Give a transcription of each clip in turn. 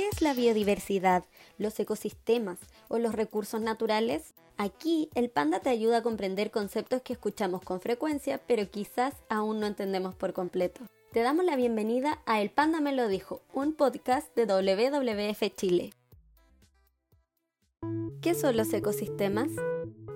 ¿Qué es la biodiversidad, los ecosistemas o los recursos naturales? Aquí el panda te ayuda a comprender conceptos que escuchamos con frecuencia, pero quizás aún no entendemos por completo. Te damos la bienvenida a El Panda Me Lo Dijo, un podcast de WWF Chile. ¿Qué son los ecosistemas?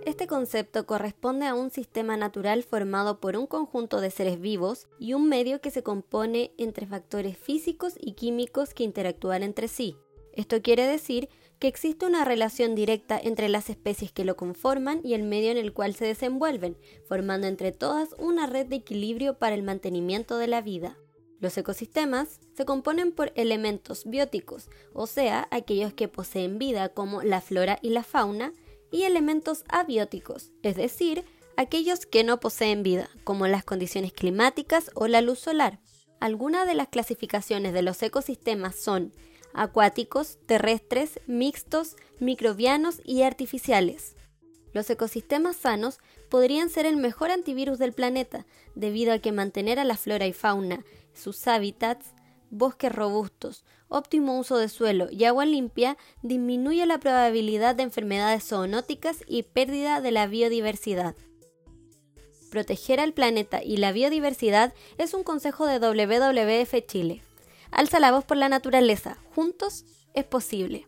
Este concepto corresponde a un sistema natural formado por un conjunto de seres vivos y un medio que se compone entre factores físicos y químicos que interactúan entre sí. Esto quiere decir que existe una relación directa entre las especies que lo conforman y el medio en el cual se desenvuelven, formando entre todas una red de equilibrio para el mantenimiento de la vida. Los ecosistemas se componen por elementos bióticos, o sea, aquellos que poseen vida como la flora y la fauna, y elementos abióticos, es decir, aquellos que no poseen vida, como las condiciones climáticas o la luz solar. Algunas de las clasificaciones de los ecosistemas son acuáticos, terrestres, mixtos, microbianos y artificiales. Los ecosistemas sanos podrían ser el mejor antivirus del planeta, debido a que mantener a la flora y fauna, sus hábitats, bosques robustos, óptimo uso de suelo y agua limpia disminuye la probabilidad de enfermedades zoonóticas y pérdida de la biodiversidad. Proteger al planeta y la biodiversidad es un consejo de WWF Chile. Alza la voz por la naturaleza. Juntos es posible.